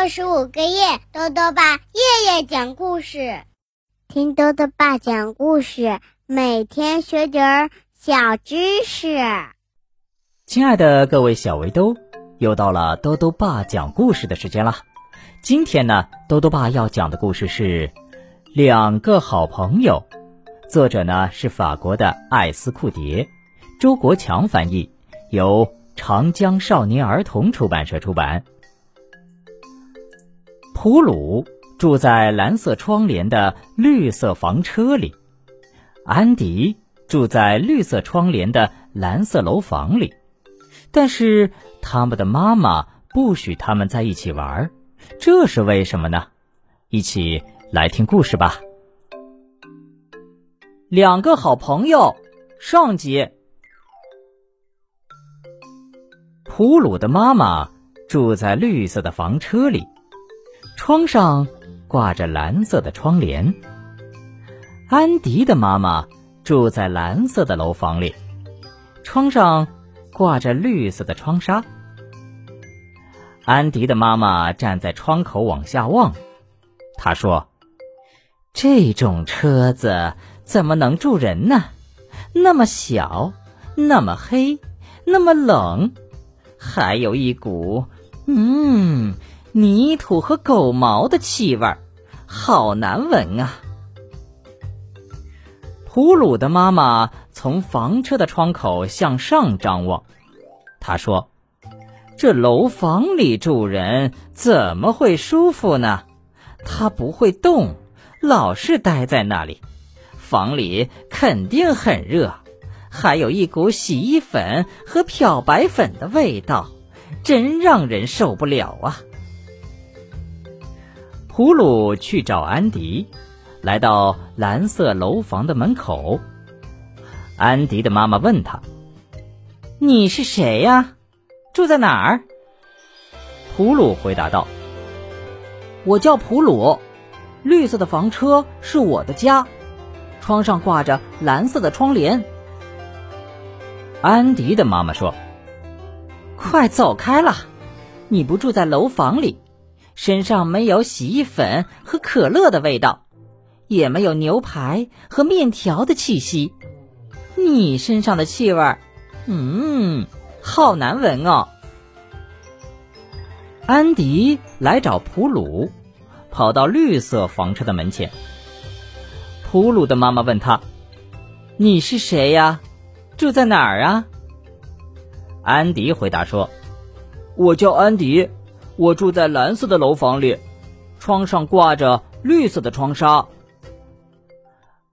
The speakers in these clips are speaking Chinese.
六十五个夜，豆豆爸夜夜讲故事，听豆豆爸讲故事，每天学点儿小知识。亲爱的各位小围兜，又到了豆豆爸讲故事的时间了。今天呢，豆豆爸要讲的故事是《两个好朋友》，作者呢是法国的艾斯库蝶，周国强翻译，由长江少年儿童出版社出版。普鲁住在蓝色窗帘的绿色房车里，安迪住在绿色窗帘的蓝色楼房里，但是他们的妈妈不许他们在一起玩，这是为什么呢？一起来听故事吧。两个好朋友，上集。普鲁的妈妈住在绿色的房车里。窗上挂着蓝色的窗帘。安迪的妈妈住在蓝色的楼房里，窗上挂着绿色的窗纱。安迪的妈妈站在窗口往下望，她说：“这种车子怎么能住人呢？那么小，那么黑，那么冷，还有一股……嗯。”泥土和狗毛的气味，好难闻啊！普鲁的妈妈从房车的窗口向上张望，她说：“这楼房里住人怎么会舒服呢？他不会动，老是待在那里。房里肯定很热，还有一股洗衣粉和漂白粉的味道，真让人受不了啊！”普鲁去找安迪，来到蓝色楼房的门口。安迪的妈妈问他：“你是谁呀？住在哪儿？”普鲁回答道：“我叫普鲁，绿色的房车是我的家，窗上挂着蓝色的窗帘。”安迪的妈妈说：“快走开了，你不住在楼房里。”身上没有洗衣粉和可乐的味道，也没有牛排和面条的气息。你身上的气味，嗯，好难闻哦。安迪来找普鲁，跑到绿色房车的门前。普鲁的妈妈问他：“你是谁呀？住在哪儿啊？”安迪回答说：“我叫安迪。”我住在蓝色的楼房里，窗上挂着绿色的窗纱。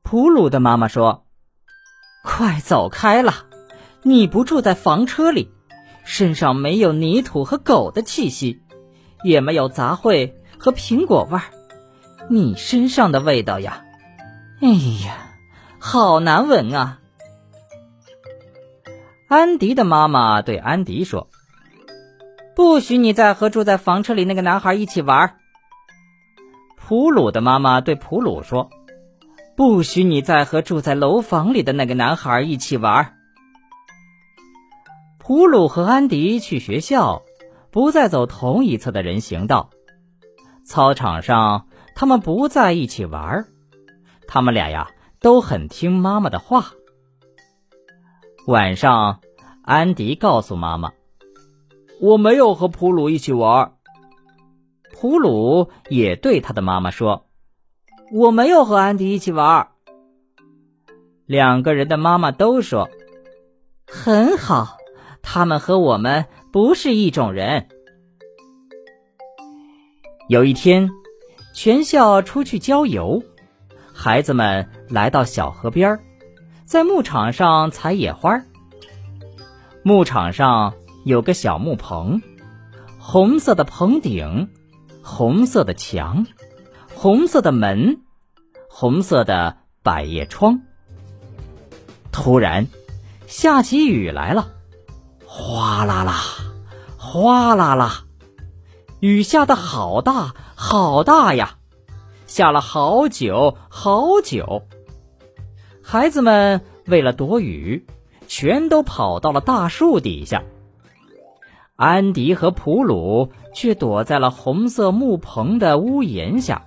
普鲁的妈妈说：“快走开了，你不住在房车里，身上没有泥土和狗的气息，也没有杂烩和苹果味儿。你身上的味道呀，哎呀，好难闻啊！”安迪的妈妈对安迪说。不许你再和住在房车里那个男孩一起玩。普鲁的妈妈对普鲁说：“不许你再和住在楼房里的那个男孩一起玩。”普鲁和安迪去学校，不再走同一侧的人行道。操场上，他们不在一起玩。他们俩呀，都很听妈妈的话。晚上，安迪告诉妈妈。我没有和普鲁一起玩。普鲁也对他的妈妈说：“我没有和安迪一起玩。”两个人的妈妈都说：“很好，他们和我们不是一种人。”有一天，全校出去郊游，孩子们来到小河边，在牧场上采野花。牧场上。有个小木棚，红色的棚顶，红色的墙，红色的门，红色的百叶窗。突然，下起雨来了，哗啦啦，哗啦啦，雨下的好大好大呀，下了好久好久。孩子们为了躲雨，全都跑到了大树底下。安迪和普鲁却躲在了红色木棚的屋檐下，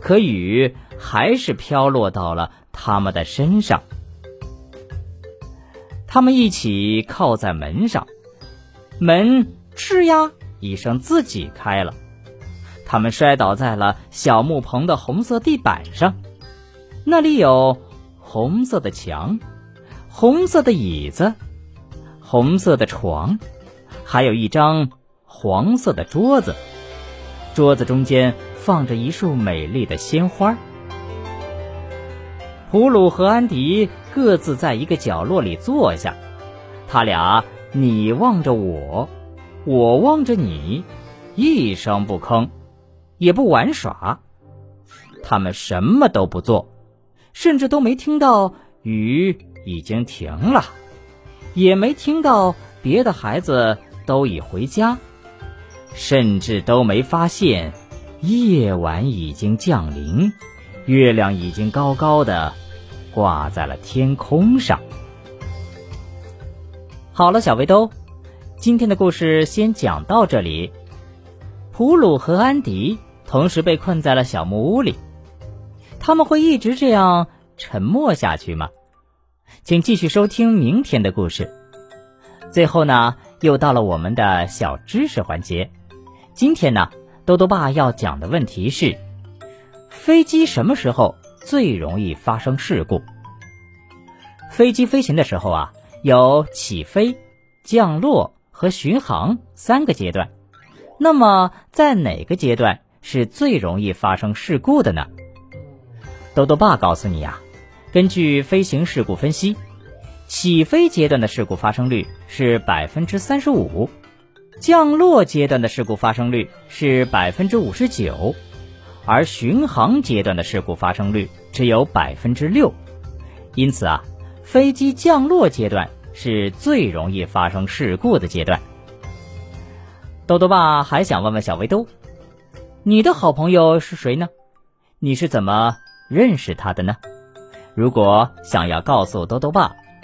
可雨还是飘落到了他们的身上。他们一起靠在门上，门吱呀一声自己开了，他们摔倒在了小木棚的红色地板上，那里有红色的墙、红色的椅子、红色的床，还有一张黄色的桌子，桌子中间放着一束美丽的鲜花。普鲁和安迪各自在一个角落里坐下，他俩你望着我，我望着你，一声不吭，也不玩耍。他们什么都不做，甚至都没听到雨已经停了，也没听到别的孩子都已回家，甚至都没发现夜晚已经降临。月亮已经高高的挂在了天空上。好了，小围兜，今天的故事先讲到这里。普鲁和安迪同时被困在了小木屋里，他们会一直这样沉默下去吗？请继续收听明天的故事。最后呢，又到了我们的小知识环节。今天呢，多多爸要讲的问题是。飞机什么时候最容易发生事故？飞机飞行的时候啊，有起飞、降落和巡航三个阶段。那么，在哪个阶段是最容易发生事故的呢？豆豆爸告诉你呀，根据飞行事故分析，起飞阶段的事故发生率是百分之三十五，降落阶段的事故发生率是百分之五十九。而巡航阶段的事故发生率只有百分之六，因此啊，飞机降落阶段是最容易发生事故的阶段。豆豆爸还想问问小围兜，你的好朋友是谁呢？你是怎么认识他的呢？如果想要告诉豆豆爸，